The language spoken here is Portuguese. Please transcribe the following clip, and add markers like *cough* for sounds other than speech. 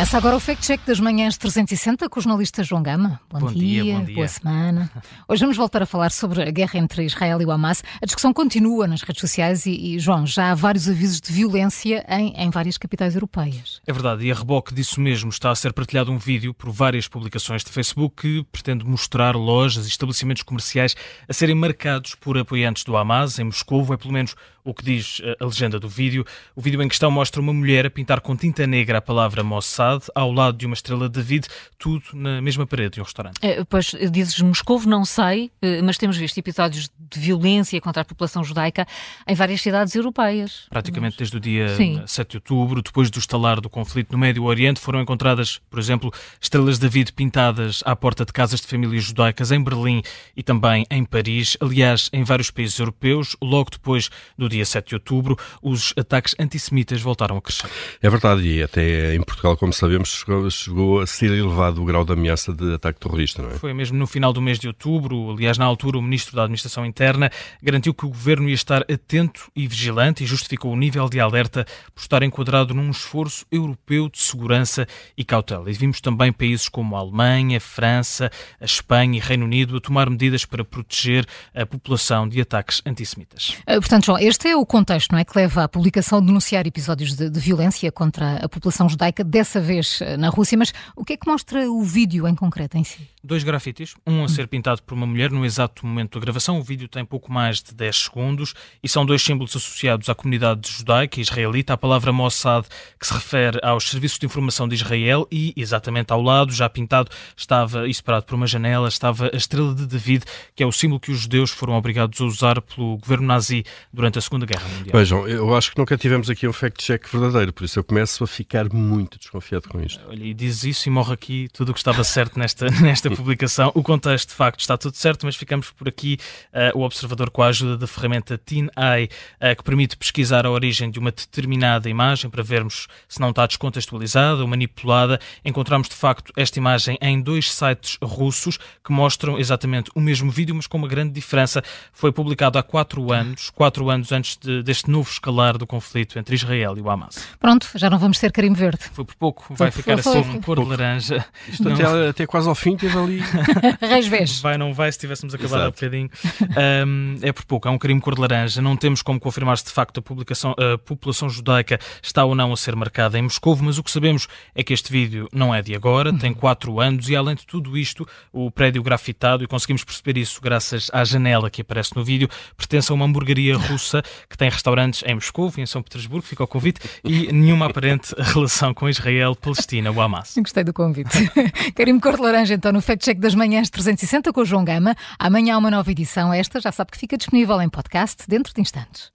Começa agora o Fact Check das manhãs 360 com o jornalista João Gama. Bom, Bom dia, dia, bom dia. boa semana. Hoje vamos voltar a falar sobre a guerra entre Israel e o Hamas. A discussão continua nas redes sociais e, e, João, já há vários avisos de violência em, em várias capitais europeias. É verdade, e a reboque disso mesmo está a ser partilhado um vídeo por várias publicações de Facebook que pretende mostrar lojas e estabelecimentos comerciais a serem marcados por apoiantes do Hamas em Moscou. É pelo menos o que diz a legenda do vídeo. O vídeo em questão mostra uma mulher a pintar com tinta negra a palavra Mossad ao lado de uma estrela de David, tudo na mesma parede de um restaurante. É, pois dizes Moscou, não sei, eh, mas temos visto episódios de violência contra a população judaica em várias cidades europeias. Praticamente mas... desde o dia Sim. 7 de outubro, depois do estalar do conflito no Médio Oriente, foram encontradas, por exemplo, estrelas de David pintadas à porta de casas de famílias judaicas em Berlim e também em Paris. Aliás, em vários países europeus, logo depois do dia 7 de outubro, os ataques antissemitas voltaram a crescer. É verdade, e até em Portugal, como sabemos, chegou, chegou a ser elevado o grau de ameaça de ataque terrorista, não é? Foi mesmo no final do mês de outubro, aliás, na altura, o Ministro da Administração Interna garantiu que o governo ia estar atento e vigilante e justificou o nível de alerta por estar enquadrado num esforço europeu de segurança e cautela. E vimos também países como a Alemanha, França, a Espanha e Reino Unido a tomar medidas para proteger a população de ataques antissemitas. Eh, portanto, João, este é o contexto não é, que leva à publicação de denunciar episódios de, de violência contra a população judaica, dessa vez eh, na Rússia, mas o que é que mostra o vídeo em concreto em si? Dois grafites, um a ser pintado por uma mulher no exato momento da gravação. O vídeo tem pouco mais de 10 segundos e são dois símbolos associados à comunidade judaica e israelita. A palavra Mossad, que se refere aos serviços de informação de Israel, e exatamente ao lado, já pintado, estava e separado por uma janela, estava a estrela de David, que é o símbolo que os judeus foram obrigados a usar pelo governo nazi durante a Segunda Guerra Mundial. Vejam, eu acho que nunca tivemos aqui um fact-check verdadeiro, por isso eu começo a ficar muito desconfiado com isto. Olha, e diz isso e morre aqui tudo o que estava certo nesta, *laughs* nesta publicação. O contexto, de facto, está tudo certo, mas ficamos por aqui uh, o observador com a ajuda da ferramenta TeenEye, uh, que permite pesquisar a origem de uma determinada imagem para vermos se não está descontextualizada ou manipulada. Encontramos, de facto, esta imagem em dois sites russos que mostram exatamente o mesmo vídeo, mas com uma grande diferença. Foi publicado há quatro anos, quatro anos antes de, deste novo escalar do conflito entre Israel e o Hamas. Pronto, já não vamos ter carimbo verde. Foi por pouco, vai foi, ficar foi, assim cor de laranja. Isto não... até, até, quase ao fim teve ali. *laughs* Reis Vai, não vai, se tivéssemos acabado há um bocadinho. Um, é por pouco, é um carimbo cor de laranja. Não temos como confirmar se de facto a, publicação, a população judaica está ou não a ser marcada em Moscou, mas o que sabemos é que este vídeo não é de agora, tem quatro anos e além de tudo isto, o prédio grafitado, e conseguimos perceber isso graças à janela que aparece no vídeo, pertence a uma hamburgueria russa que tem restaurantes em Moscou e em São Petersburgo, fica o convite, e nenhuma aparente *laughs* relação com Israel, Palestina ou Hamas. *laughs* Gostei do convite. *laughs* Carimbo Cor de Laranja, então, no Fact Check das Manhãs 360 com o João Gama. Amanhã há uma nova edição. Esta já sabe que fica disponível em podcast dentro de instantes.